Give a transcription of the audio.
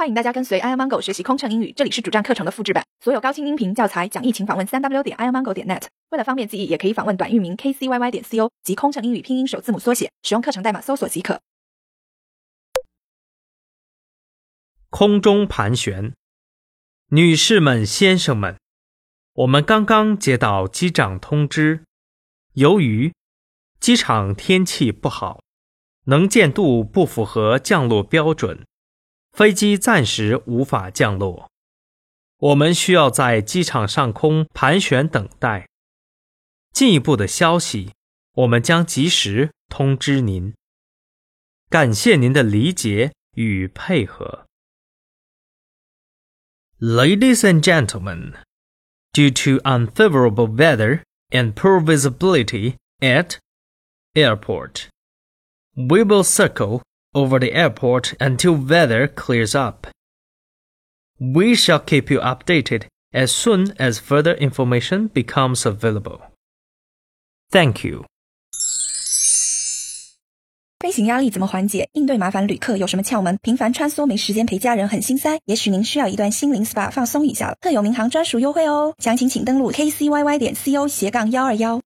欢迎大家跟随 i amango 学习空乘英语，这里是主站课程的复制版，所有高清音频教材讲义，请访问三 w 点 i amango 点 net。为了方便记忆，也可以访问短域名 kcyy 点 co 及空乘英语拼音首字母缩写，使用课程代码搜索即可。空中盘旋，女士们、先生们，我们刚刚接到机长通知，由于机场天气不好，能见度不符合降落标准。飞机暂时无法降落，我们需要在机场上空盘旋等待。进一步的消息，我们将及时通知您。感谢您的理解与配合。Ladies and gentlemen, due to unfavorable weather and poor visibility at airport, we will circle over the airport until weather clears up. We shall keep you updated as soon as further information becomes available. Thank you. 飞行压力怎么缓解？应对麻烦旅客有什么窍门？频繁穿梭没时间陪家人很心塞，也许您需要一段心灵 SPA 放松一下了。特有民航专属优惠哦，详情请登录 kcyy 点 co 斜杠幺二幺。